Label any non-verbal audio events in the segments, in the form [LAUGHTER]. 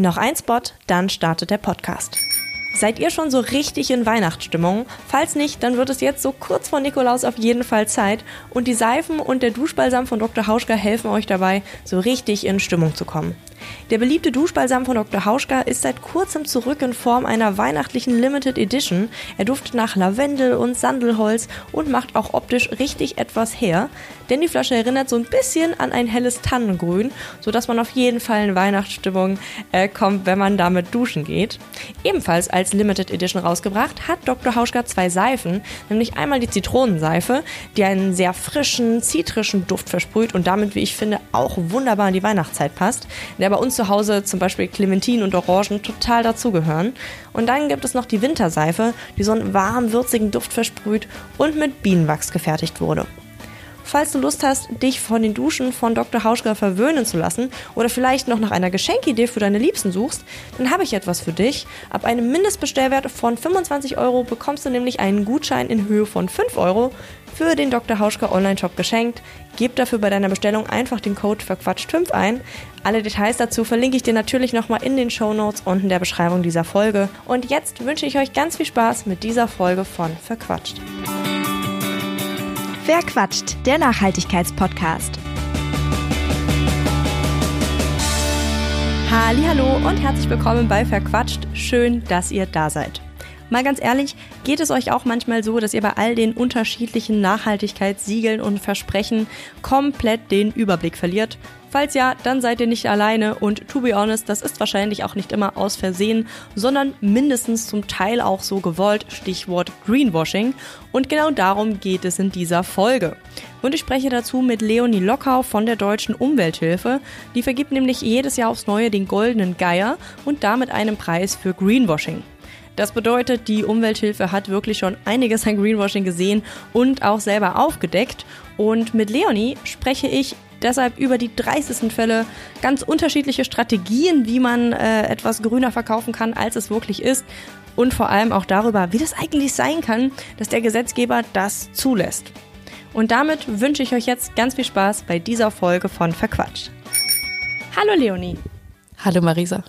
Noch ein Spot, dann startet der Podcast. Seid ihr schon so richtig in Weihnachtsstimmung? Falls nicht, dann wird es jetzt so kurz vor Nikolaus auf jeden Fall Zeit und die Seifen und der Duschbalsam von Dr. Hauschka helfen euch dabei, so richtig in Stimmung zu kommen. Der beliebte Duschbalsam von Dr. Hauschka ist seit kurzem zurück in Form einer weihnachtlichen Limited Edition. Er duftet nach Lavendel und Sandelholz und macht auch optisch richtig etwas her. Denn die Flasche erinnert so ein bisschen an ein helles Tannengrün, sodass man auf jeden Fall in Weihnachtsstimmung äh, kommt, wenn man damit duschen geht. Ebenfalls als Limited Edition rausgebracht hat Dr. Hauschka zwei Seifen, nämlich einmal die Zitronenseife, die einen sehr frischen, zitrischen Duft versprüht und damit, wie ich finde, auch wunderbar in die Weihnachtszeit passt. Der bei uns zu Hause zum Beispiel Clementinen und Orangen total dazugehören. Und dann gibt es noch die Winterseife, die so einen warm, würzigen Duft versprüht und mit Bienenwachs gefertigt wurde. Falls du Lust hast, dich von den Duschen von Dr. Hauschka verwöhnen zu lassen oder vielleicht noch nach einer Geschenkidee für deine Liebsten suchst, dann habe ich etwas für dich. Ab einem Mindestbestellwert von 25 Euro bekommst du nämlich einen Gutschein in Höhe von 5 Euro für den Dr. Hauschka Online-Shop geschenkt. Gib dafür bei deiner Bestellung einfach den Code verquatscht5 ein. Alle Details dazu verlinke ich dir natürlich nochmal in den Show Notes und in der Beschreibung dieser Folge. Und jetzt wünsche ich euch ganz viel Spaß mit dieser Folge von Verquatscht. Wer quatscht? Der Nachhaltigkeitspodcast. Hallo und herzlich willkommen bei Verquatscht. Schön, dass ihr da seid. Mal ganz ehrlich, geht es euch auch manchmal so, dass ihr bei all den unterschiedlichen Nachhaltigkeitssiegeln und Versprechen komplett den Überblick verliert? Falls ja, dann seid ihr nicht alleine und to be honest, das ist wahrscheinlich auch nicht immer aus Versehen, sondern mindestens zum Teil auch so gewollt, Stichwort Greenwashing. Und genau darum geht es in dieser Folge. Und ich spreche dazu mit Leonie Lockau von der Deutschen Umwelthilfe. Die vergibt nämlich jedes Jahr aufs Neue den goldenen Geier und damit einen Preis für Greenwashing. Das bedeutet, die Umwelthilfe hat wirklich schon einiges an Greenwashing gesehen und auch selber aufgedeckt. Und mit Leonie spreche ich deshalb über die dreistesten Fälle, ganz unterschiedliche Strategien, wie man äh, etwas grüner verkaufen kann, als es wirklich ist. Und vor allem auch darüber, wie das eigentlich sein kann, dass der Gesetzgeber das zulässt. Und damit wünsche ich euch jetzt ganz viel Spaß bei dieser Folge von Verquatscht. Hallo Leonie. Hallo Marisa.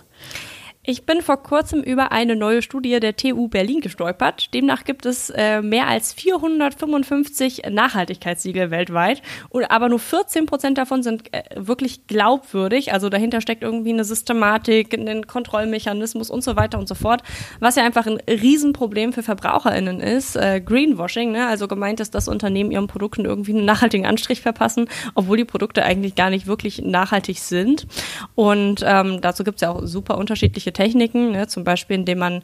Ich bin vor kurzem über eine neue Studie der TU Berlin gestolpert. Demnach gibt es äh, mehr als 455 Nachhaltigkeitssiegel weltweit, und, aber nur 14 Prozent davon sind äh, wirklich glaubwürdig. Also dahinter steckt irgendwie eine Systematik, ein Kontrollmechanismus und so weiter und so fort, was ja einfach ein Riesenproblem für VerbraucherInnen ist. Äh, Greenwashing, ne? also gemeint ist, dass Unternehmen ihren Produkten irgendwie einen nachhaltigen Anstrich verpassen, obwohl die Produkte eigentlich gar nicht wirklich nachhaltig sind. Und ähm, dazu gibt es ja auch super unterschiedliche Techniken, ne, zum Beispiel indem man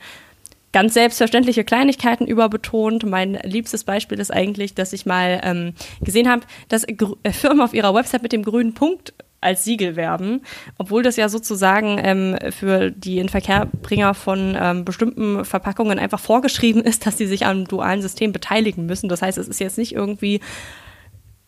ganz selbstverständliche Kleinigkeiten überbetont. Mein liebstes Beispiel ist eigentlich, dass ich mal ähm, gesehen habe, dass äh, Firmen auf ihrer Website mit dem grünen Punkt als Siegel werben, obwohl das ja sozusagen ähm, für die Inverkehrbringer von ähm, bestimmten Verpackungen einfach vorgeschrieben ist, dass sie sich am dualen System beteiligen müssen. Das heißt, es ist jetzt nicht irgendwie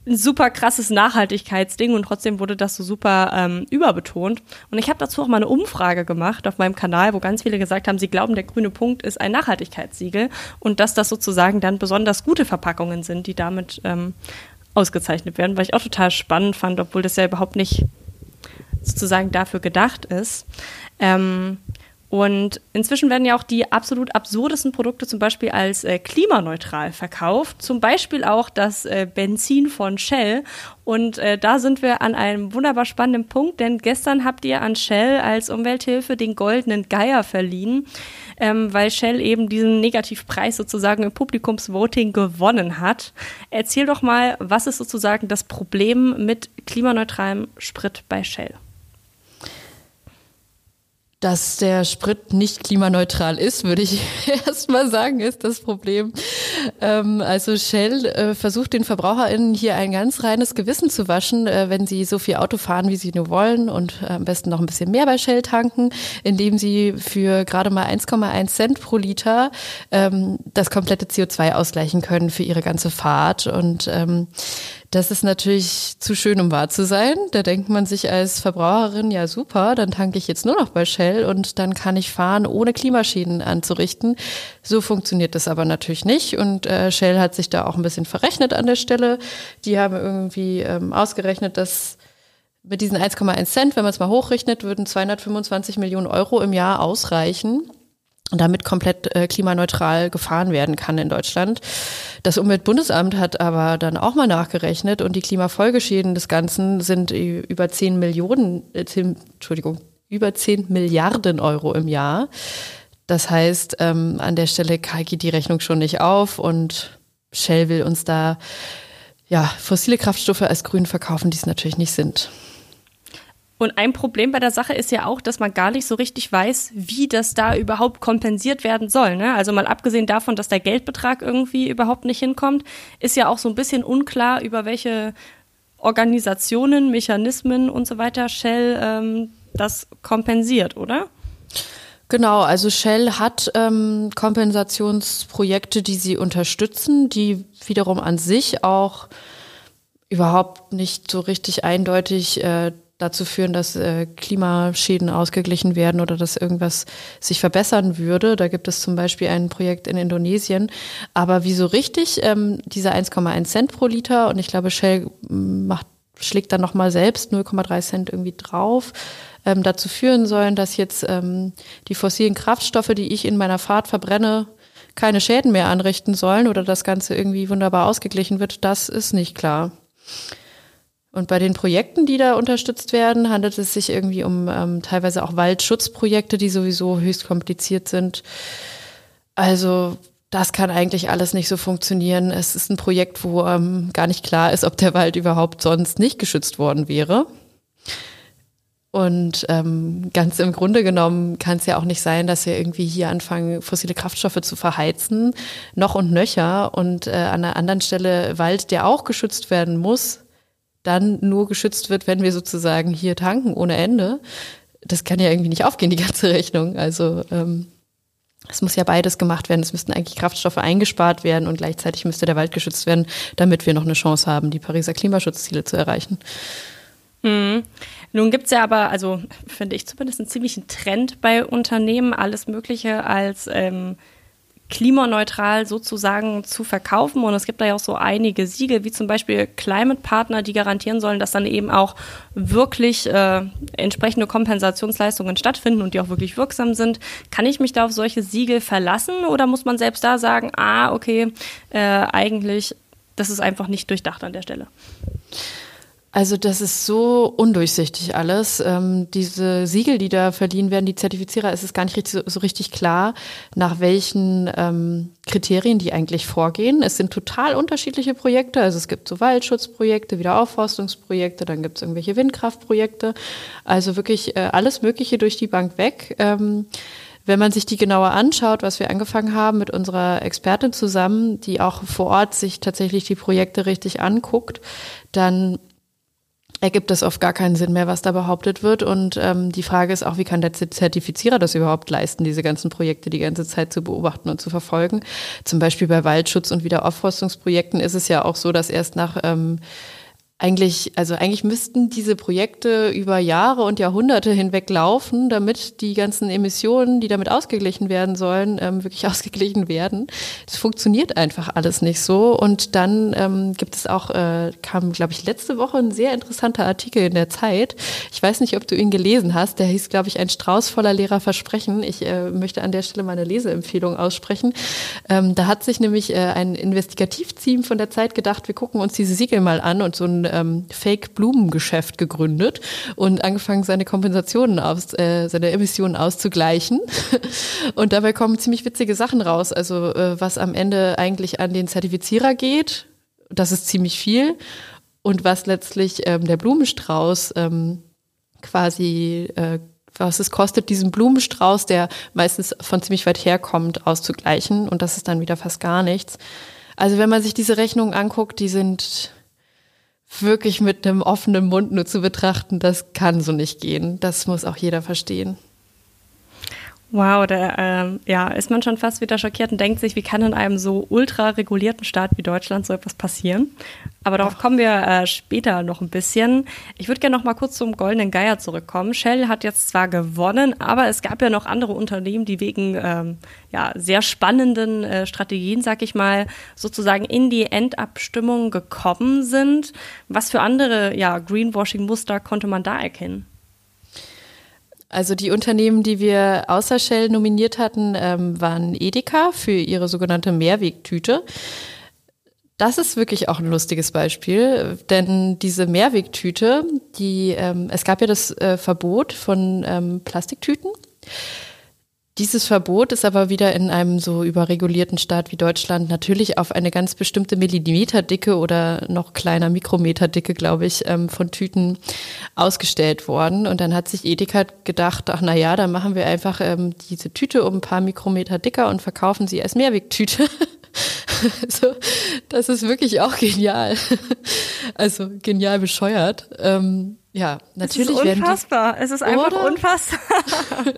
ein super krasses Nachhaltigkeitsding und trotzdem wurde das so super ähm, überbetont. Und ich habe dazu auch mal eine Umfrage gemacht auf meinem Kanal, wo ganz viele gesagt haben, sie glauben, der grüne Punkt ist ein Nachhaltigkeitssiegel und dass das sozusagen dann besonders gute Verpackungen sind, die damit ähm, ausgezeichnet werden, weil ich auch total spannend fand, obwohl das ja überhaupt nicht sozusagen dafür gedacht ist. Ähm, und inzwischen werden ja auch die absolut absurdesten Produkte zum Beispiel als äh, klimaneutral verkauft. Zum Beispiel auch das äh, Benzin von Shell. Und äh, da sind wir an einem wunderbar spannenden Punkt, denn gestern habt ihr an Shell als Umwelthilfe den goldenen Geier verliehen, ähm, weil Shell eben diesen Negativpreis sozusagen im Publikumsvoting gewonnen hat. Erzähl doch mal, was ist sozusagen das Problem mit klimaneutralem Sprit bei Shell? Dass der Sprit nicht klimaneutral ist, würde ich [LAUGHS] erst mal sagen, ist das Problem. Ähm, also Shell äh, versucht den VerbraucherInnen hier ein ganz reines Gewissen zu waschen, äh, wenn sie so viel Auto fahren, wie sie nur wollen und äh, am besten noch ein bisschen mehr bei Shell tanken, indem sie für gerade mal 1,1 Cent pro Liter ähm, das komplette CO2 ausgleichen können für ihre ganze Fahrt. Und ähm, das ist natürlich zu schön, um wahr zu sein. Da denkt man sich als Verbraucherin, ja super, dann tanke ich jetzt nur noch bei Shell und dann kann ich fahren, ohne Klimaschäden anzurichten. So funktioniert das aber natürlich nicht. Und äh, Shell hat sich da auch ein bisschen verrechnet an der Stelle. Die haben irgendwie ähm, ausgerechnet, dass mit diesen 1,1 Cent, wenn man es mal hochrechnet, würden 225 Millionen Euro im Jahr ausreichen und damit komplett äh, klimaneutral gefahren werden kann in Deutschland. Das Umweltbundesamt hat aber dann auch mal nachgerechnet und die Klimafolgeschäden des Ganzen sind über 10 Millionen, äh, 10, Entschuldigung, über 10 Milliarden Euro im Jahr. Das heißt, ähm, an der Stelle geht die Rechnung schon nicht auf und Shell will uns da ja fossile Kraftstoffe als grün verkaufen, die es natürlich nicht sind. Und ein Problem bei der Sache ist ja auch, dass man gar nicht so richtig weiß, wie das da überhaupt kompensiert werden soll. Ne? Also mal abgesehen davon, dass der Geldbetrag irgendwie überhaupt nicht hinkommt, ist ja auch so ein bisschen unklar, über welche Organisationen, Mechanismen und so weiter Shell ähm, das kompensiert, oder? Genau, also Shell hat ähm, Kompensationsprojekte, die sie unterstützen, die wiederum an sich auch überhaupt nicht so richtig eindeutig äh, dazu führen, dass äh, Klimaschäden ausgeglichen werden oder dass irgendwas sich verbessern würde. Da gibt es zum Beispiel ein Projekt in Indonesien. Aber wieso richtig ähm, diese 1,1 Cent pro Liter und ich glaube, Shell macht, schlägt dann nochmal selbst 0,3 Cent irgendwie drauf, ähm, dazu führen sollen, dass jetzt ähm, die fossilen Kraftstoffe, die ich in meiner Fahrt verbrenne, keine Schäden mehr anrichten sollen oder das Ganze irgendwie wunderbar ausgeglichen wird, das ist nicht klar. Und bei den Projekten, die da unterstützt werden, handelt es sich irgendwie um ähm, teilweise auch Waldschutzprojekte, die sowieso höchst kompliziert sind. Also das kann eigentlich alles nicht so funktionieren. Es ist ein Projekt, wo ähm, gar nicht klar ist, ob der Wald überhaupt sonst nicht geschützt worden wäre. Und ähm, ganz im Grunde genommen kann es ja auch nicht sein, dass wir irgendwie hier anfangen, fossile Kraftstoffe zu verheizen, noch und nöcher. Und äh, an einer anderen Stelle Wald, der auch geschützt werden muss, dann nur geschützt wird, wenn wir sozusagen hier tanken ohne Ende. Das kann ja irgendwie nicht aufgehen, die ganze Rechnung. Also ähm, es muss ja beides gemacht werden. Es müssten eigentlich Kraftstoffe eingespart werden und gleichzeitig müsste der Wald geschützt werden, damit wir noch eine Chance haben, die Pariser Klimaschutzziele zu erreichen. Mhm. Nun gibt's ja aber, also finde ich zumindest einen ziemlichen Trend bei Unternehmen, alles Mögliche als ähm, klimaneutral sozusagen zu verkaufen. Und es gibt da ja auch so einige Siegel, wie zum Beispiel Climate Partner, die garantieren sollen, dass dann eben auch wirklich äh, entsprechende Kompensationsleistungen stattfinden und die auch wirklich wirksam sind. Kann ich mich da auf solche Siegel verlassen oder muss man selbst da sagen, ah, okay, äh, eigentlich, das ist einfach nicht durchdacht an der Stelle? Also das ist so undurchsichtig alles. Ähm, diese Siegel, die da verliehen werden, die Zertifizierer, ist es gar nicht richtig, so, so, richtig klar, nach welchen ähm, Kriterien die eigentlich vorgehen. Es sind total unterschiedliche Projekte. Also es gibt so Waldschutzprojekte, Wiederaufforstungsprojekte, dann gibt es irgendwelche Windkraftprojekte. Also wirklich äh, alles Mögliche durch die Bank weg. Ähm, wenn man sich die genauer anschaut, was wir angefangen haben mit unserer Expertin zusammen, die auch vor Ort sich tatsächlich die Projekte richtig anguckt, dann ergibt es oft gar keinen Sinn mehr, was da behauptet wird. Und ähm, die Frage ist auch, wie kann der Zertifizierer das überhaupt leisten, diese ganzen Projekte die ganze Zeit zu beobachten und zu verfolgen? Zum Beispiel bei Waldschutz- und Wiederaufforstungsprojekten ist es ja auch so, dass erst nach ähm, eigentlich, also eigentlich müssten diese Projekte über Jahre und Jahrhunderte hinweg laufen, damit die ganzen Emissionen, die damit ausgeglichen werden sollen, ähm, wirklich [LAUGHS] ausgeglichen werden. Das funktioniert einfach alles nicht so. Und dann ähm, gibt es auch, äh, kam, glaube ich, letzte Woche ein sehr interessanter Artikel in der Zeit. Ich weiß nicht, ob du ihn gelesen hast. Der hieß, glaube ich, ein Strauß voller leerer Versprechen. Ich äh, möchte an der Stelle meine Leseempfehlung aussprechen. Ähm, da hat sich nämlich äh, ein Investigativteam von der Zeit gedacht, wir gucken uns diese Siegel mal an und so ein ähm, Fake-Blumengeschäft gegründet und angefangen, seine Kompensationen aus, äh, seine Emissionen auszugleichen. [LAUGHS] und dabei kommen ziemlich witzige Sachen raus. Also äh, was am Ende eigentlich an den Zertifizierer geht, das ist ziemlich viel. Und was letztlich ähm, der Blumenstrauß ähm, quasi äh, was es kostet, diesen Blumenstrauß, der meistens von ziemlich weit herkommt, auszugleichen. Und das ist dann wieder fast gar nichts. Also wenn man sich diese Rechnungen anguckt, die sind wirklich mit einem offenen Mund nur zu betrachten, das kann so nicht gehen. Das muss auch jeder verstehen. Wow, da ähm, ja, ist man schon fast wieder schockiert und denkt sich, wie kann in einem so ultra regulierten Staat wie Deutschland so etwas passieren? Aber darauf Ach. kommen wir äh, später noch ein bisschen. Ich würde gerne noch mal kurz zum Goldenen Geier zurückkommen. Shell hat jetzt zwar gewonnen, aber es gab ja noch andere Unternehmen, die wegen ähm, ja, sehr spannenden äh, Strategien, sag ich mal, sozusagen in die Endabstimmung gekommen sind. Was für andere ja, Greenwashing-Muster konnte man da erkennen? Also die Unternehmen, die wir außer Shell nominiert hatten, ähm, waren Edeka für ihre sogenannte Mehrwegtüte. Das ist wirklich auch ein lustiges Beispiel, denn diese Mehrwegtüte, die ähm, es gab ja das äh, Verbot von ähm, Plastiktüten. Dieses Verbot ist aber wieder in einem so überregulierten Staat wie Deutschland natürlich auf eine ganz bestimmte Millimeterdicke oder noch kleiner Mikrometerdicke, glaube ich, ähm, von Tüten ausgestellt worden. Und dann hat sich Edeka gedacht, ach na ja, dann machen wir einfach ähm, diese Tüte um ein paar Mikrometer dicker und verkaufen sie als Mehrwegtüte. [LAUGHS] [LAUGHS] also, das ist wirklich auch genial. [LAUGHS] also genial bescheuert. Ähm, ja, natürlich es ist unfassbar. Die, es ist einfach oder? unfassbar. [LAUGHS]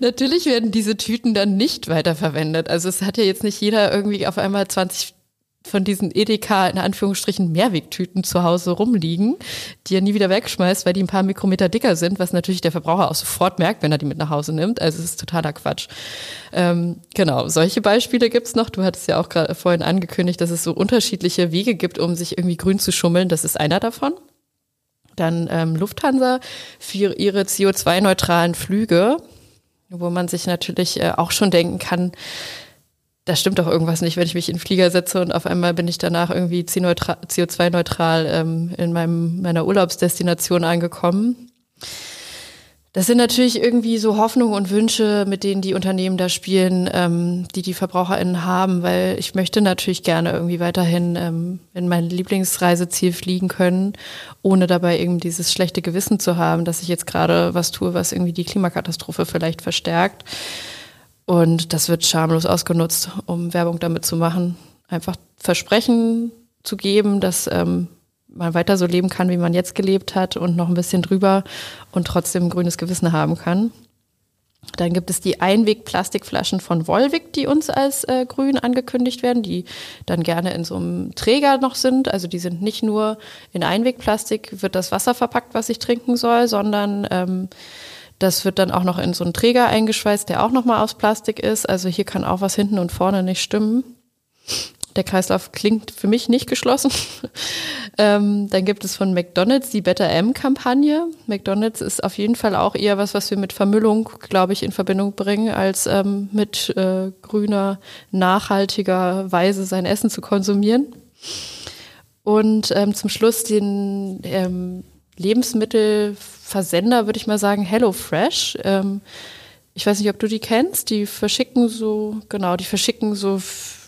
natürlich werden diese Tüten dann nicht weiterverwendet. Also es hat ja jetzt nicht jeder irgendwie auf einmal 20 von diesen Edeka in Anführungsstrichen Mehrwegtüten zu Hause rumliegen, die er nie wieder wegschmeißt, weil die ein paar Mikrometer dicker sind, was natürlich der Verbraucher auch sofort merkt, wenn er die mit nach Hause nimmt. Also es ist totaler Quatsch. Ähm, genau, solche Beispiele gibt's noch. Du hattest ja auch gerade vorhin angekündigt, dass es so unterschiedliche Wege gibt, um sich irgendwie grün zu schummeln. Das ist einer davon. Dann ähm, Lufthansa für ihre CO2-neutralen Flüge, wo man sich natürlich äh, auch schon denken kann, da stimmt doch irgendwas nicht, wenn ich mich in den Flieger setze und auf einmal bin ich danach irgendwie CO2-neutral ähm, in meinem, meiner Urlaubsdestination angekommen. Das sind natürlich irgendwie so Hoffnungen und Wünsche, mit denen die Unternehmen da spielen, ähm, die die VerbraucherInnen haben, weil ich möchte natürlich gerne irgendwie weiterhin ähm, in mein Lieblingsreiseziel fliegen können, ohne dabei irgendwie dieses schlechte Gewissen zu haben, dass ich jetzt gerade was tue, was irgendwie die Klimakatastrophe vielleicht verstärkt. Und das wird schamlos ausgenutzt, um Werbung damit zu machen. Einfach Versprechen zu geben, dass ähm, man weiter so leben kann, wie man jetzt gelebt hat und noch ein bisschen drüber und trotzdem ein grünes Gewissen haben kann. Dann gibt es die Einweg-Plastikflaschen von Volvic, die uns als äh, grün angekündigt werden, die dann gerne in so einem Träger noch sind. Also die sind nicht nur in Einwegplastik, wird das Wasser verpackt, was ich trinken soll, sondern ähm, das wird dann auch noch in so einen Träger eingeschweißt, der auch nochmal aus Plastik ist. Also hier kann auch was hinten und vorne nicht stimmen. Der Kreislauf klingt für mich nicht geschlossen. [LAUGHS] ähm, dann gibt es von McDonald's die Better M-Kampagne. McDonald's ist auf jeden Fall auch eher was, was wir mit Vermüllung, glaube ich, in Verbindung bringen, als ähm, mit äh, grüner, nachhaltiger Weise sein Essen zu konsumieren. Und ähm, zum Schluss den ähm, Lebensmittelversender, würde ich mal sagen, HelloFresh. Ähm, ich weiß nicht, ob du die kennst. Die verschicken so, genau, die verschicken so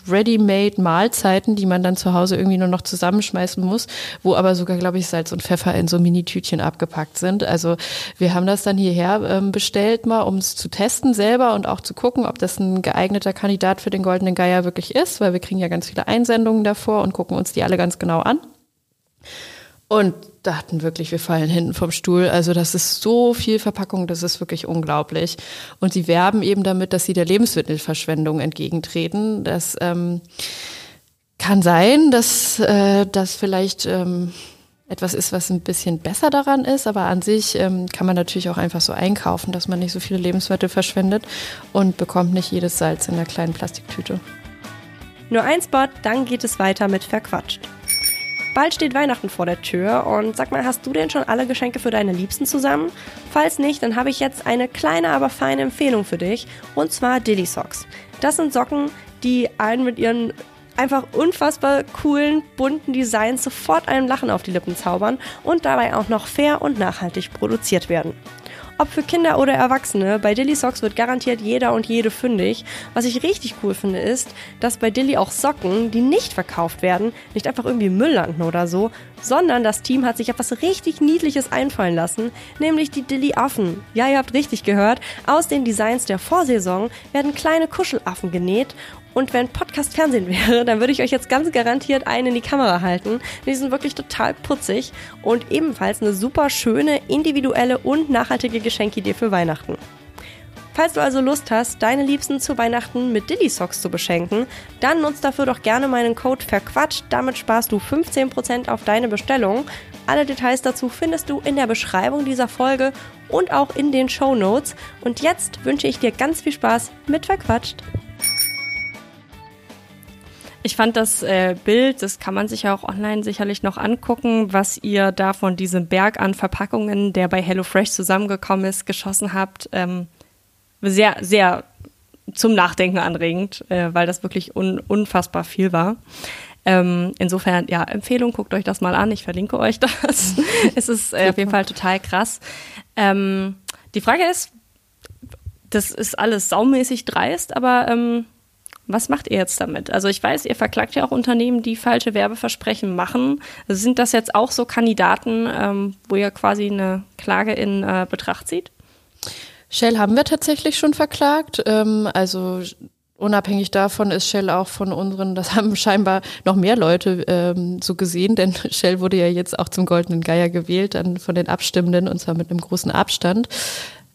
ready-made Mahlzeiten, die man dann zu Hause irgendwie nur noch zusammenschmeißen muss, wo aber sogar, glaube ich, Salz und Pfeffer in so Mini-Tütchen abgepackt sind. Also wir haben das dann hierher ähm, bestellt mal, um es zu testen selber und auch zu gucken, ob das ein geeigneter Kandidat für den Goldenen Geier wirklich ist, weil wir kriegen ja ganz viele Einsendungen davor und gucken uns die alle ganz genau an. Und dachten wirklich, wir fallen hinten vom Stuhl. Also das ist so viel Verpackung, das ist wirklich unglaublich. Und sie werben eben damit, dass sie der Lebensmittelverschwendung entgegentreten. Das ähm, kann sein, dass äh, das vielleicht ähm, etwas ist, was ein bisschen besser daran ist, aber an sich ähm, kann man natürlich auch einfach so einkaufen, dass man nicht so viele Lebensmittel verschwendet und bekommt nicht jedes Salz in der kleinen Plastiktüte. Nur ein Spot, dann geht es weiter mit Verquatscht. Bald steht Weihnachten vor der Tür und sag mal, hast du denn schon alle Geschenke für deine Liebsten zusammen? Falls nicht, dann habe ich jetzt eine kleine, aber feine Empfehlung für dich und zwar Dilly Socks. Das sind Socken, die einen mit ihren einfach unfassbar coolen, bunten Designs sofort einem Lachen auf die Lippen zaubern und dabei auch noch fair und nachhaltig produziert werden. Ob für Kinder oder Erwachsene, bei Dilly Socks wird garantiert jeder und jede fündig. Was ich richtig cool finde, ist, dass bei Dilly auch Socken, die nicht verkauft werden, nicht einfach irgendwie Müll landen oder so, sondern das Team hat sich etwas richtig Niedliches einfallen lassen, nämlich die Dilly Affen. Ja, ihr habt richtig gehört, aus den Designs der Vorsaison werden kleine Kuschelaffen genäht und wenn Podcast Fernsehen wäre, dann würde ich euch jetzt ganz garantiert einen in die Kamera halten. Die sind wirklich total putzig und ebenfalls eine super schöne, individuelle und nachhaltige Geschenkidee für Weihnachten. Falls du also Lust hast, deine Liebsten zu Weihnachten mit Dilly Socks zu beschenken, dann nutzt dafür doch gerne meinen Code Verquatscht. Damit sparst du 15% auf deine Bestellung. Alle Details dazu findest du in der Beschreibung dieser Folge und auch in den Show Notes. Und jetzt wünsche ich dir ganz viel Spaß mit Verquatscht. Ich fand das äh, Bild, das kann man sich ja auch online sicherlich noch angucken, was ihr da von diesem Berg an Verpackungen, der bei HelloFresh zusammengekommen ist, geschossen habt. Ähm, sehr, sehr zum Nachdenken anregend, äh, weil das wirklich un unfassbar viel war. Ähm, insofern, ja, Empfehlung, guckt euch das mal an. Ich verlinke euch das. [LAUGHS] es ist äh, auf jeden Fall total krass. Ähm, die Frage ist, das ist alles saumäßig dreist, aber ähm, was macht ihr jetzt damit? Also ich weiß, ihr verklagt ja auch Unternehmen, die falsche Werbeversprechen machen. Sind das jetzt auch so Kandidaten, ähm, wo ihr quasi eine Klage in äh, Betracht zieht? Shell haben wir tatsächlich schon verklagt. Ähm, also unabhängig davon ist Shell auch von unseren, das haben scheinbar noch mehr Leute ähm, so gesehen, denn [LAUGHS] Shell wurde ja jetzt auch zum Goldenen Geier gewählt, dann von den Abstimmenden und zwar mit einem großen Abstand.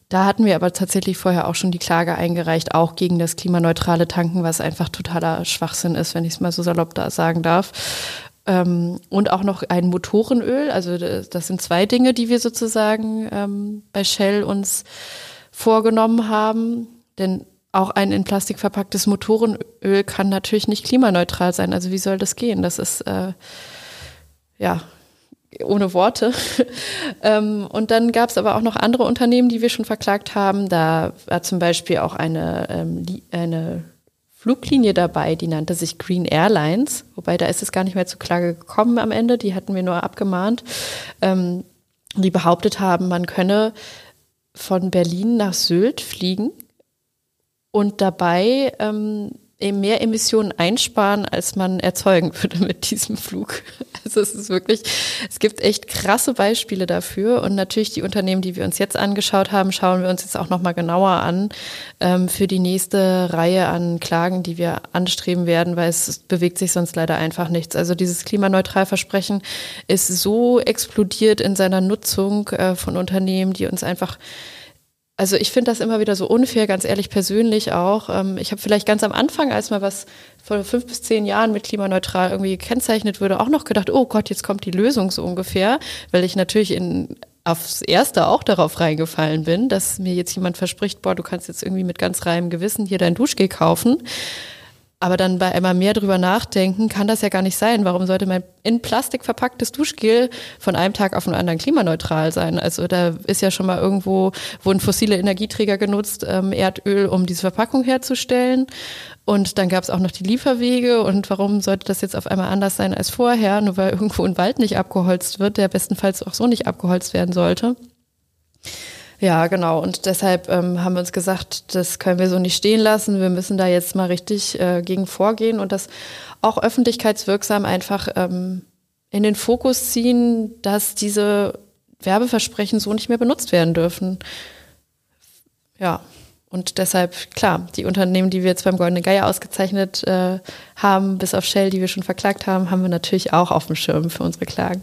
Da hatten wir aber tatsächlich vorher auch schon die Klage eingereicht, auch gegen das klimaneutrale Tanken, was einfach totaler Schwachsinn ist, wenn ich es mal so salopp da sagen darf. Ähm, und auch noch ein Motorenöl. Also das sind zwei Dinge, die wir sozusagen ähm, bei Shell uns vorgenommen haben. Denn auch ein in Plastik verpacktes Motorenöl kann natürlich nicht klimaneutral sein. Also wie soll das gehen? Das ist äh, ja ohne Worte. [LAUGHS] ähm, und dann gab es aber auch noch andere Unternehmen, die wir schon verklagt haben. Da war zum Beispiel auch eine, ähm, eine Fluglinie dabei, die nannte sich Green Airlines, wobei da ist es gar nicht mehr zur Klage gekommen am Ende, die hatten wir nur abgemahnt, ähm, die behauptet haben, man könne von Berlin nach Sylt fliegen und dabei mehr Emissionen einsparen, als man erzeugen würde mit diesem Flug. Also es ist wirklich, es gibt echt krasse Beispiele dafür und natürlich die Unternehmen, die wir uns jetzt angeschaut haben, schauen wir uns jetzt auch nochmal genauer an ähm, für die nächste Reihe an Klagen, die wir anstreben werden, weil es bewegt sich sonst leider einfach nichts. Also dieses Klimaneutralversprechen ist so explodiert in seiner Nutzung äh, von Unternehmen, die uns einfach also ich finde das immer wieder so unfair, ganz ehrlich persönlich auch. Ähm, ich habe vielleicht ganz am Anfang, als mal was vor fünf bis zehn Jahren mit klimaneutral irgendwie gekennzeichnet würde, auch noch gedacht, oh Gott, jetzt kommt die Lösung so ungefähr, weil ich natürlich in aufs Erste auch darauf reingefallen bin, dass mir jetzt jemand verspricht, boah, du kannst jetzt irgendwie mit ganz reinem Gewissen hier dein Duschgel kaufen. Aber dann bei einmal mehr drüber nachdenken, kann das ja gar nicht sein. Warum sollte mein in Plastik verpacktes Duschgel von einem Tag auf den anderen klimaneutral sein? Also da ist ja schon mal irgendwo, wurden fossile Energieträger genutzt, ähm, Erdöl, um diese Verpackung herzustellen. Und dann gab es auch noch die Lieferwege. Und warum sollte das jetzt auf einmal anders sein als vorher? Nur weil irgendwo ein Wald nicht abgeholzt wird, der bestenfalls auch so nicht abgeholzt werden sollte. Ja, genau. Und deshalb ähm, haben wir uns gesagt, das können wir so nicht stehen lassen. Wir müssen da jetzt mal richtig äh, gegen vorgehen und das auch öffentlichkeitswirksam einfach ähm, in den Fokus ziehen, dass diese Werbeversprechen so nicht mehr benutzt werden dürfen. Ja. Und deshalb, klar, die Unternehmen, die wir jetzt beim Goldenen Geier ausgezeichnet äh, haben, bis auf Shell, die wir schon verklagt haben, haben wir natürlich auch auf dem Schirm für unsere Klagen.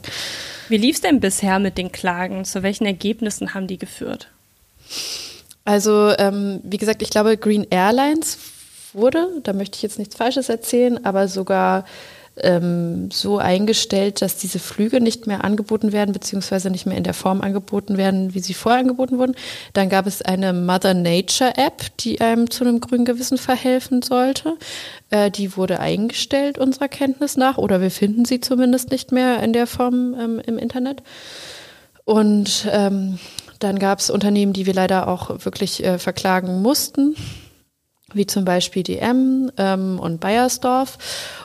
Wie lief es denn bisher mit den Klagen? Zu welchen Ergebnissen haben die geführt? Also, ähm, wie gesagt, ich glaube, Green Airlines wurde, da möchte ich jetzt nichts Falsches erzählen, aber sogar ähm, so eingestellt, dass diese Flüge nicht mehr angeboten werden, beziehungsweise nicht mehr in der Form angeboten werden, wie sie vorher angeboten wurden. Dann gab es eine Mother Nature App, die einem zu einem grünen Gewissen verhelfen sollte. Äh, die wurde eingestellt, unserer Kenntnis nach, oder wir finden sie zumindest nicht mehr in der Form ähm, im Internet. Und ähm, dann gab es Unternehmen, die wir leider auch wirklich äh, verklagen mussten wie zum Beispiel DM ähm, und Bayersdorf.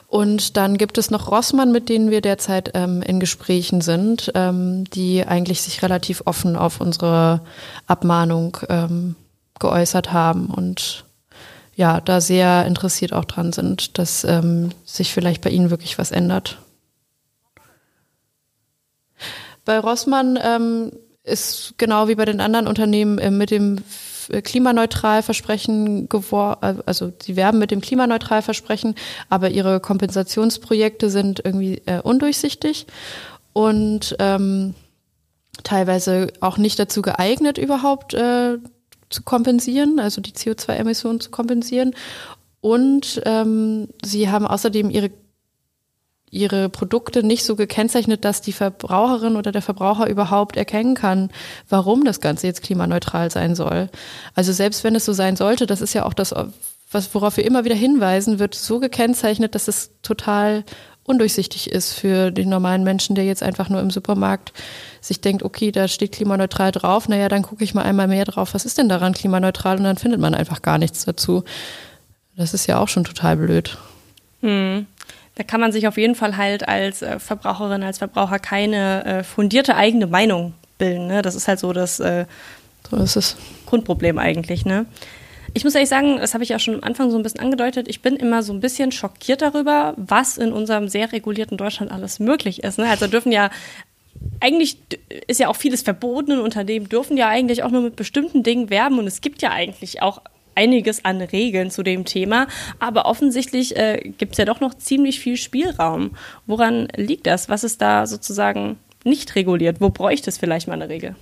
Und dann gibt es noch Rossmann, mit denen wir derzeit ähm, in Gesprächen sind, ähm, die eigentlich sich relativ offen auf unsere Abmahnung ähm, geäußert haben und ja, da sehr interessiert auch dran sind, dass ähm, sich vielleicht bei ihnen wirklich was ändert. Bei Rossmann ähm, ist genau wie bei den anderen Unternehmen äh, mit dem klimaneutral Versprechen geworden, also sie werben mit dem klimaneutral Versprechen, aber ihre Kompensationsprojekte sind irgendwie äh, undurchsichtig und ähm, teilweise auch nicht dazu geeignet, überhaupt äh, zu kompensieren, also die CO2-Emissionen zu kompensieren. Und ähm, sie haben außerdem ihre ihre Produkte nicht so gekennzeichnet, dass die Verbraucherin oder der Verbraucher überhaupt erkennen kann, warum das Ganze jetzt klimaneutral sein soll. Also selbst wenn es so sein sollte, das ist ja auch das, was, worauf wir immer wieder hinweisen, wird so gekennzeichnet, dass es total undurchsichtig ist für den normalen Menschen, der jetzt einfach nur im Supermarkt sich denkt, okay, da steht klimaneutral drauf, naja, dann gucke ich mal einmal mehr drauf, was ist denn daran klimaneutral und dann findet man einfach gar nichts dazu. Das ist ja auch schon total blöd. Hm. Da kann man sich auf jeden Fall halt als äh, Verbraucherin, als Verbraucher keine äh, fundierte eigene Meinung bilden. Ne? Das ist halt so das äh, so ist es. Grundproblem eigentlich. Ne? Ich muss ehrlich sagen, das habe ich ja schon am Anfang so ein bisschen angedeutet, ich bin immer so ein bisschen schockiert darüber, was in unserem sehr regulierten Deutschland alles möglich ist. Ne? Also dürfen ja eigentlich ist ja auch vieles verboten und Unternehmen dürfen ja eigentlich auch nur mit bestimmten Dingen werben und es gibt ja eigentlich auch einiges an Regeln zu dem Thema, aber offensichtlich äh, gibt es ja doch noch ziemlich viel Spielraum. Woran liegt das? Was ist da sozusagen nicht reguliert? Wo bräuchte es vielleicht mal eine Regel?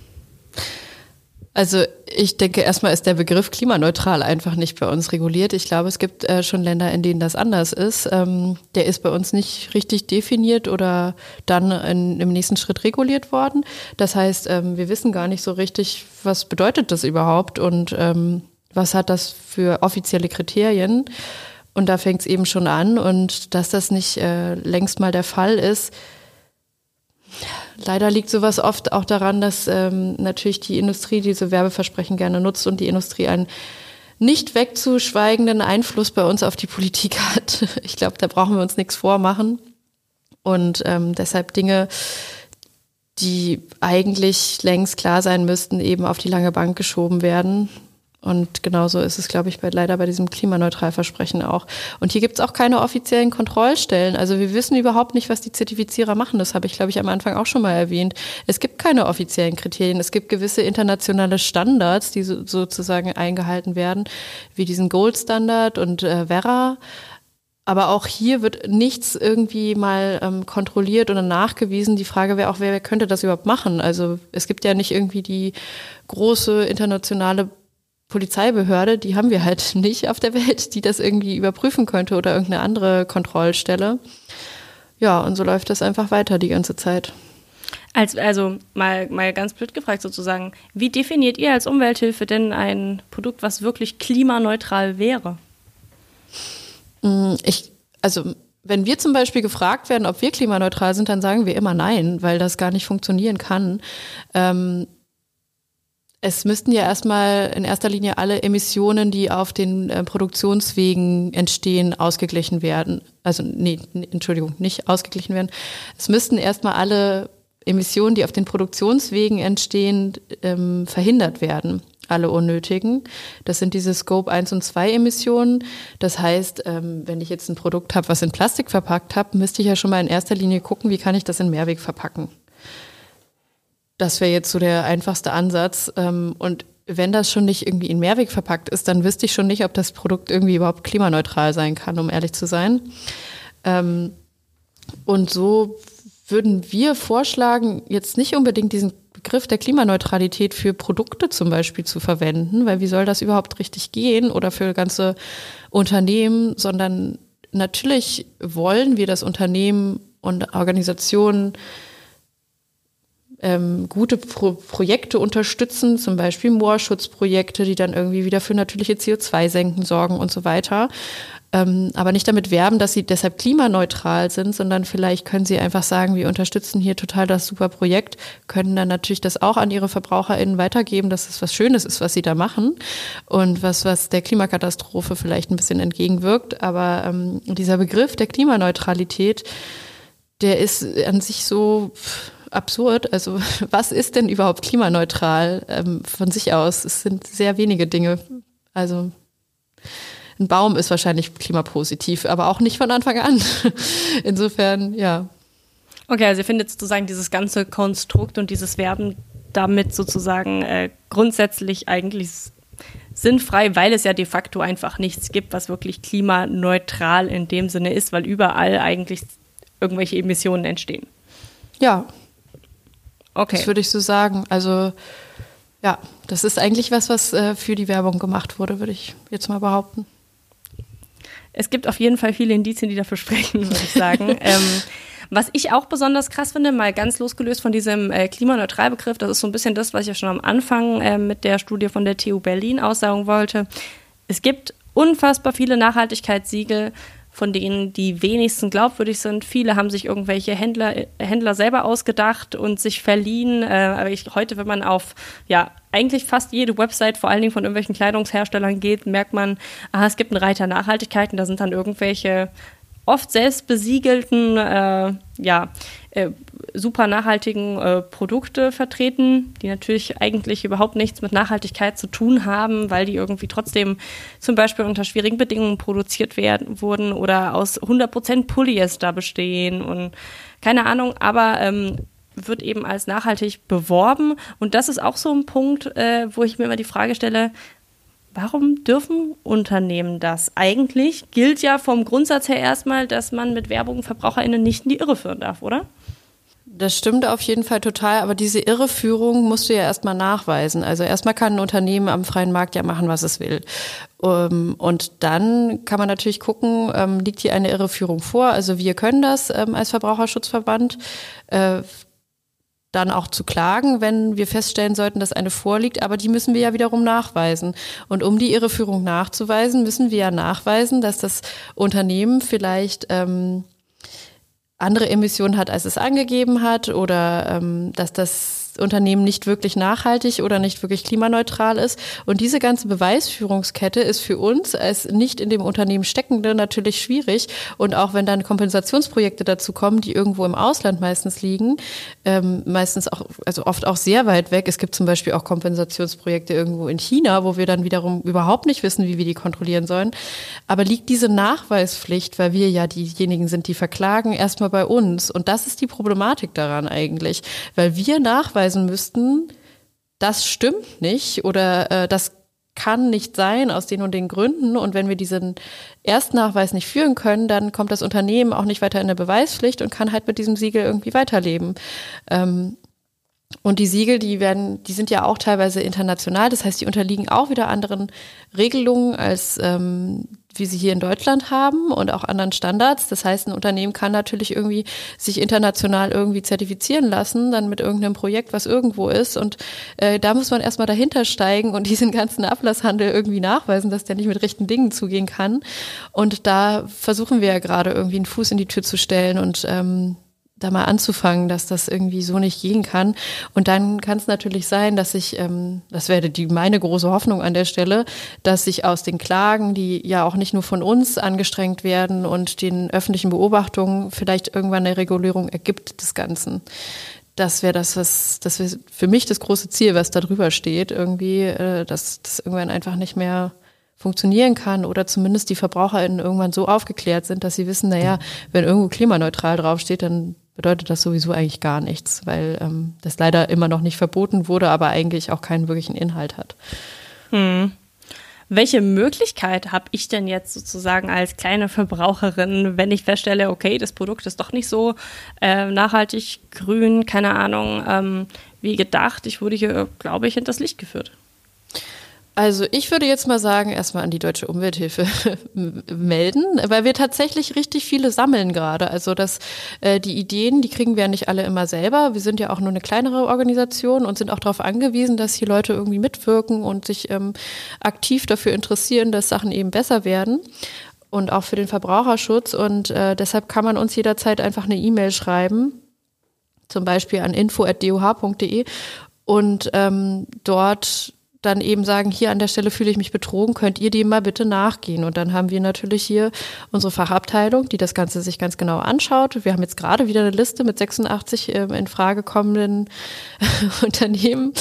Also ich denke, erstmal ist der Begriff klimaneutral einfach nicht bei uns reguliert. Ich glaube, es gibt äh, schon Länder, in denen das anders ist. Ähm, der ist bei uns nicht richtig definiert oder dann in, im nächsten Schritt reguliert worden. Das heißt, ähm, wir wissen gar nicht so richtig, was bedeutet das überhaupt und ähm, was hat das für offizielle Kriterien? Und da fängt es eben schon an. Und dass das nicht äh, längst mal der Fall ist, leider liegt sowas oft auch daran, dass ähm, natürlich die Industrie diese Werbeversprechen gerne nutzt und die Industrie einen nicht wegzuschweigenden Einfluss bei uns auf die Politik hat. [LAUGHS] Ich glaube, da brauchen wir uns nichts vormachen. Und ähm, deshalb Dinge, die eigentlich längst klar sein müssten, eben auf die lange Bank geschoben werden. Und genauso ist es, glaube ich, bei, leider bei diesem Klimaneutralversprechen auch. Und hier gibt es auch keine offiziellen Kontrollstellen. Also wir wissen überhaupt nicht, was die Zertifizierer machen. Das habe ich, glaube ich, am Anfang auch schon mal erwähnt. Es gibt keine offiziellen Kriterien. Es gibt gewisse internationale Standards, die so, sozusagen eingehalten werden, wie diesen Gold-Standard und äh, Vera. Aber auch hier wird nichts irgendwie mal ähm, kontrolliert oder nachgewiesen. Die Frage wäre auch, wer, wer könnte das überhaupt machen? Also es gibt ja nicht irgendwie die große internationale Polizeibehörde, die haben wir halt [LAUGHS] nicht auf der Welt, die das irgendwie überprüfen könnte oder irgendeine andere Kontrollstelle. Ja, und so läuft das einfach weiter die ganze Zeit. Als, also mal, mal ganz blöd gefragt sozusagen, wie definiert ihr als Umwelthilfe denn ein Produkt, was wirklich klimaneutral wäre? Mm, ich, also wenn wir zum Beispiel gefragt werden, ob wir klimaneutral sind, dann sagen wir immer nein, weil das gar nicht funktionieren kann. Ähm, es müssten ja erstmal in erster Linie alle Emissionen, die auf den äh, Produktionswegen entstehen, ausgeglichen werden. Also, nee, Entschuldigung, nicht ausgeglichen werden. Es müssten erstmal alle Emissionen, die auf den Produktionswegen entstehen, ähm, verhindert werden. Alle unnötigen. Das sind diese Scope 1 und 2 Emissionen. Das heißt, ähm, wenn ich jetzt ein Produkt habe, was in Plastik verpackt habe, müsste ich ja schon mal in erster Linie gucken, wie kann ich das in Mehrweg verpacken. Das wäre jetzt so der einfachste Ansatz. Ähm, und wenn das schon nicht irgendwie in Mehrweg verpackt ist, dann wüsste ich schon nicht, ob das Produkt irgendwie überhaupt klimaneutral sein kann, um ehrlich zu sein. Ähm, und so würden wir vorschlagen, jetzt nicht unbedingt diesen Begriff der Klimaneutralität für Produkte zum Beispiel zu verwenden, weil wie soll das überhaupt richtig gehen oder für ganze Unternehmen, sondern natürlich wollen wir das Unternehmen und Organisationen ähm, gute Pro Projekte unterstützen, zum Beispiel Moorschutzprojekte, die dann irgendwie wieder für natürliche CO2-Senken sorgen und so weiter. Ähm, aber nicht damit werben, dass sie deshalb klimaneutral sind, sondern vielleicht können sie einfach sagen, wir unterstützen hier total das super Projekt, können dann natürlich das auch an ihre VerbraucherInnen weitergeben, dass es was Schönes ist, was sie da machen und was, was der Klimakatastrophe vielleicht ein bisschen entgegenwirkt. Aber ähm, dieser Begriff der Klimaneutralität, der ist an sich so, pff, absurd. Also [LAUGHS] was ist denn überhaupt klimaneutral ähm, von sich aus? Es sind sehr wenige Dinge. Also ein Baum ist wahrscheinlich klimapositiv, aber auch nicht von Anfang an. [LAUGHS] Insofern, ja. Okay, also ihr findet sozusagen dieses ganze Konstrukt und dieses Werben damit sozusagen äh, grundsätzlich eigentlich sinnfrei, weil es ja de facto einfach nichts gibt, was wirklich klimaneutral in dem Sinne ist, weil überall eigentlich irgendwelche Emissionen entstehen. Ja, Okay. Das würde ich so sagen. Also Ja, das ist eigentlich was, was äh, für die Werbung gemacht wurde, würde ich jetzt mal behaupten. Es gibt auf jeden Fall viele Indizien, die dafür sprechen, würde ich sagen. [LAUGHS] ähm, was ich auch besonders krass finde, mal ganz losgelöst von diesem äh, Klimaneutralbegriff, das ist so ein bisschen das, was ich ja schon am Anfang äh, mit der Studie von der TU Berlin aussagen wollte. Es gibt unfassbar viele Nachhaltigkeitssiegel, von denen die wenigsten glaubwürdig sind. Viele haben sich irgendwelche Händler, Händler selber ausgedacht und sich verliehen. Äh, aber ich, heute, wenn man auf ja eigentlich fast jede Website, vor allen Dingen von irgendwelchen Kleidungsherstellern geht, merkt man, aha, es gibt einen Reiter Nachhaltigkeit und da sind dann irgendwelche oft selbst besiegelten, äh, ja, äh, super nachhaltigen äh, Produkte vertreten, die natürlich eigentlich überhaupt nichts mit Nachhaltigkeit zu tun haben, weil die irgendwie trotzdem zum Beispiel unter schwierigen Bedingungen produziert werden, wurden oder aus 100% Polyester bestehen und keine Ahnung, aber ähm, wird eben als nachhaltig beworben. Und das ist auch so ein Punkt, äh, wo ich mir immer die Frage stelle, Warum dürfen Unternehmen das? Eigentlich gilt ja vom Grundsatz her erstmal, dass man mit Werbung VerbraucherInnen nicht in die Irre führen darf, oder? Das stimmt auf jeden Fall total, aber diese Irreführung musst du ja erstmal nachweisen. Also erstmal kann ein Unternehmen am freien Markt ja machen, was es will. Ähm, und dann kann man natürlich gucken, ähm, liegt hier eine Irreführung vor? Also wir können das ähm, als Verbraucherschutzverband äh, dann auch zu klagen, wenn wir feststellen sollten, dass eine vorliegt, aber die müssen wir ja wiederum nachweisen. Und um die Irreführung nachzuweisen, müssen wir ja nachweisen, dass das Unternehmen vielleicht ähm, andere Emissionen hat, als es angegeben hat, oder ähm, dass das Unternehmen nicht wirklich nachhaltig oder nicht wirklich klimaneutral ist. Und diese ganze Beweisführungskette ist für uns als nicht in dem Unternehmen steckende natürlich schwierig. Und auch wenn dann Kompensationsprojekte dazu kommen, die irgendwo im Ausland meistens liegen, ähm, meistens auch, also oft auch sehr weit weg. Es gibt zum Beispiel auch Kompensationsprojekte irgendwo in China, wo wir dann wiederum überhaupt nicht wissen, wie wir die kontrollieren sollen. Aber liegt diese Nachweispflicht, weil wir ja diejenigen sind, die verklagen, erstmal bei uns. Und das ist die Problematik daran eigentlich, weil wir nachweisen, nachweisen müssten, das stimmt nicht oder äh, das kann nicht sein aus den und den Gründen. Und wenn wir diesen Erstnachweis nicht führen können, dann kommt das Unternehmen auch nicht weiter in eine Beweispflicht und kann halt mit diesem Siegel irgendwie weiterleben. Ähm, und die Siegel, die werden, die sind ja auch teilweise international, das heißt, die unterliegen auch wieder anderen Regelungen als ähm, wie sie hier in Deutschland haben und auch anderen Standards. Das heißt, ein Unternehmen kann natürlich irgendwie sich international irgendwie zertifizieren lassen, dann mit irgendeinem Projekt, was irgendwo ist. Und äh, da muss man erstmal dahinter steigen und [LAUGHS] diesen ganzen Ablasshandel irgendwie nachweisen, dass der nicht mit rechten Dingen zugehen kann. Und da versuchen wir ja gerade irgendwie einen Fuß in die Tür zu stellen und ähm, da mal anzufangen, dass das irgendwie so nicht gehen kann. Und dann kann es natürlich sein, dass ich, ähm, das wäre die meine große Hoffnung an der Stelle, dass sich aus den Klagen, die ja auch nicht nur von uns angestrengt werden und den öffentlichen Beobachtungen vielleicht irgendwann eine Regulierung ergibt des Ganzen. Das wäre das, was, das wäre für mich das große Ziel, was da drüber steht, irgendwie, äh, dass das irgendwann einfach nicht mehr funktionieren kann oder zumindest die VerbraucherInnen irgendwann so aufgeklärt sind, dass sie wissen, naja, wenn irgendwo klimaneutral draufsteht, dann bedeutet das sowieso eigentlich gar nichts, weil ähm, das leider immer noch nicht verboten wurde, aber eigentlich auch keinen wirklichen Inhalt hat. Hm. Welche Möglichkeit habe ich denn jetzt sozusagen als kleine Verbraucherin, wenn ich feststelle, okay, das Produkt ist doch nicht so äh, nachhaltig grün, keine Ahnung, ähm, wie gedacht, ich wurde hier, glaube ich, hinters Licht geführt? Also ich würde jetzt mal sagen, erstmal an die Deutsche Umwelthilfe [LAUGHS] melden, weil wir tatsächlich richtig viele sammeln gerade. Also dass äh, die Ideen, die kriegen wir ja nicht alle immer selber. Wir sind ja auch nur eine kleinere Organisation und sind auch darauf angewiesen, dass die Leute irgendwie mitwirken und sich ähm, aktiv dafür interessieren, dass Sachen eben besser werden und auch für den Verbraucherschutz. Und äh, deshalb kann man uns jederzeit einfach eine E-Mail schreiben, zum Beispiel an info.doh.de und ähm, dort dann eben sagen, hier an der Stelle fühle ich mich betrogen, könnt ihr dem mal bitte nachgehen. Und dann haben wir natürlich hier unsere Fachabteilung, die das Ganze sich ganz genau anschaut. Wir haben jetzt gerade wieder eine Liste mit 86 ähm, in Frage kommenden [LAUGHS] Unternehmen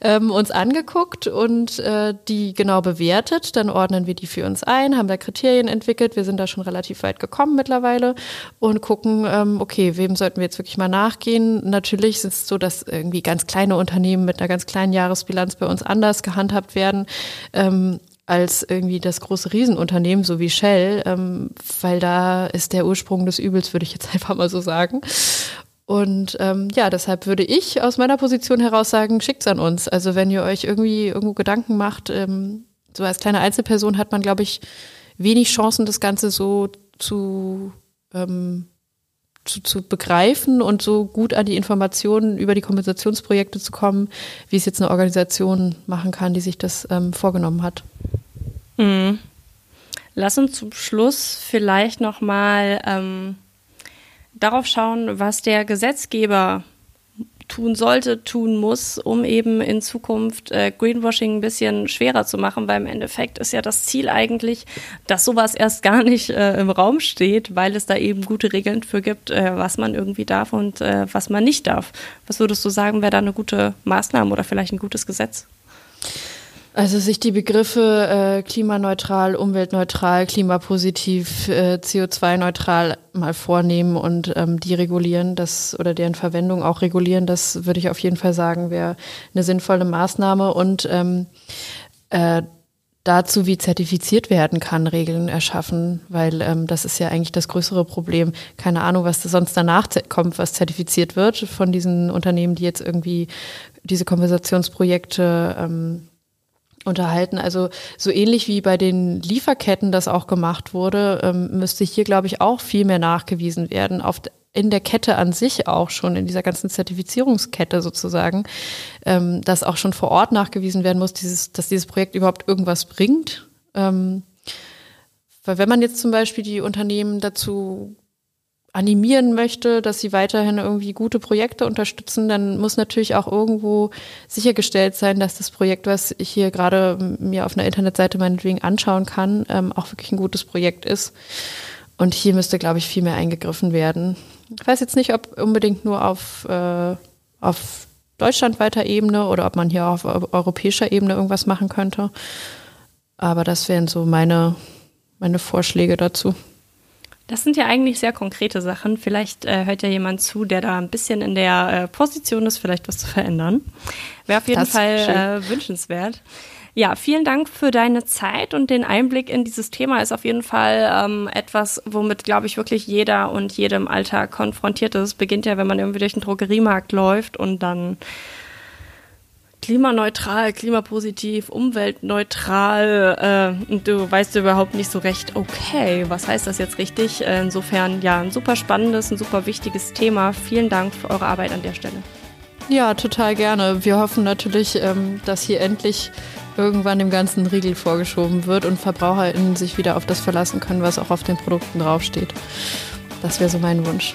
ähm, uns angeguckt und äh, die genau bewertet. Dann ordnen wir die für uns ein, haben da Kriterien entwickelt. Wir sind da schon relativ weit gekommen mittlerweile und gucken, ähm, okay, wem sollten wir jetzt wirklich mal nachgehen? Natürlich ist es so, dass irgendwie ganz kleine Unternehmen mit einer ganz kleinen Jahresbilanz bei uns anders gehandhabt werden. Ähm, als irgendwie das große Riesenunternehmen, so wie Shell, ähm, weil da ist der Ursprung des Übels, würde ich jetzt [LAUGHS] einfach mal so sagen. Und ähm, ja, deshalb würde ich aus meiner Position heraus sagen, schickt's an uns. Also wenn ihr euch irgendwie irgendwo Gedanken macht, ähm, so als kleine Einzelperson hat man, glaube ich, wenig Chancen, das Ganze so zu, ähm, zu, zu begreifen und so gut an die Informationen über die Kompensationsprojekte zu kommen, wie es jetzt eine Organisation machen kann, die sich das ähm, vorgenommen hat. Mhm. Lass uns zum Schluss vielleicht nochmal ähm, darauf schauen, was der Gesetzgeber tun sollte, tun muss, um eben in Zukunft äh, Greenwashing ein bisschen schwerer zu machen, weil im Endeffekt ist ja das Ziel eigentlich, dass sowas erst gar nicht äh, im Raum steht, weil es da eben gute Regeln für gibt, äh, was man irgendwie darf und äh, was man nicht darf. Was würdest du sagen, wäre da eine gute Maßnahme oder vielleicht ein gutes Gesetz? Also sich die Begriffe äh, klimaneutral, umweltneutral, klimapositiv, äh, CO2-neutral mal vornehmen und ähm, die regulieren, das oder deren Verwendung auch regulieren, das würde ich auf jeden Fall sagen, wäre eine sinnvolle Maßnahme und ähm, äh, dazu, wie zertifiziert werden kann, Regeln erschaffen, weil ähm, das ist ja eigentlich das größere Problem. Keine Ahnung, was sonst danach kommt, was zertifiziert wird von diesen Unternehmen, die jetzt irgendwie diese Konversationsprojekte ähm, unterhalten. Also so ähnlich wie bei den Lieferketten das auch gemacht wurde, ähm, müsste hier, glaube ich, auch viel mehr nachgewiesen werden. Auf, in der Kette an sich auch schon, in dieser ganzen Zertifizierungskette sozusagen, ähm, dass auch schon vor Ort nachgewiesen werden muss, dieses, dass dieses Projekt überhaupt irgendwas bringt. Ähm, weil wenn man jetzt zum Beispiel die Unternehmen dazu animieren möchte, dass sie weiterhin irgendwie gute Projekte unterstützen, dann muss natürlich auch irgendwo sichergestellt sein, dass das Projekt, was ich hier gerade mir auf einer Internetseite meinetwegen anschauen kann, ähm, auch wirklich ein gutes Projekt ist. Und hier müsste, glaube ich, viel mehr eingegriffen werden. Ich weiß jetzt nicht, ob unbedingt nur auf, äh, auf deutschlandweiter Ebene oder ob man hier auf europäischer Ebene irgendwas machen könnte. Aber das wären so meine, meine Vorschläge dazu. Das sind ja eigentlich sehr konkrete Sachen. Vielleicht äh, hört ja jemand zu, der da ein bisschen in der äh, Position ist, vielleicht was zu verändern. Wäre auf jeden das Fall äh, wünschenswert. Ja, vielen Dank für deine Zeit und den Einblick in dieses Thema ist auf jeden Fall ähm, etwas, womit, glaube ich, wirklich jeder und jedem Alltag konfrontiert ist. Beginnt ja, wenn man irgendwie durch den Drogeriemarkt läuft und dann klimaneutral, klimapositiv, umweltneutral äh, du weißt überhaupt nicht so recht, okay, was heißt das jetzt richtig? Äh, insofern ja, ein super spannendes, ein super wichtiges Thema. Vielen Dank für eure Arbeit an der Stelle. Ja, total gerne. Wir hoffen natürlich, ähm, dass hier endlich irgendwann dem ganzen Riegel vorgeschoben wird und VerbraucherInnen sich wieder auf das verlassen können, was auch auf den Produkten draufsteht. Das wäre so mein Wunsch.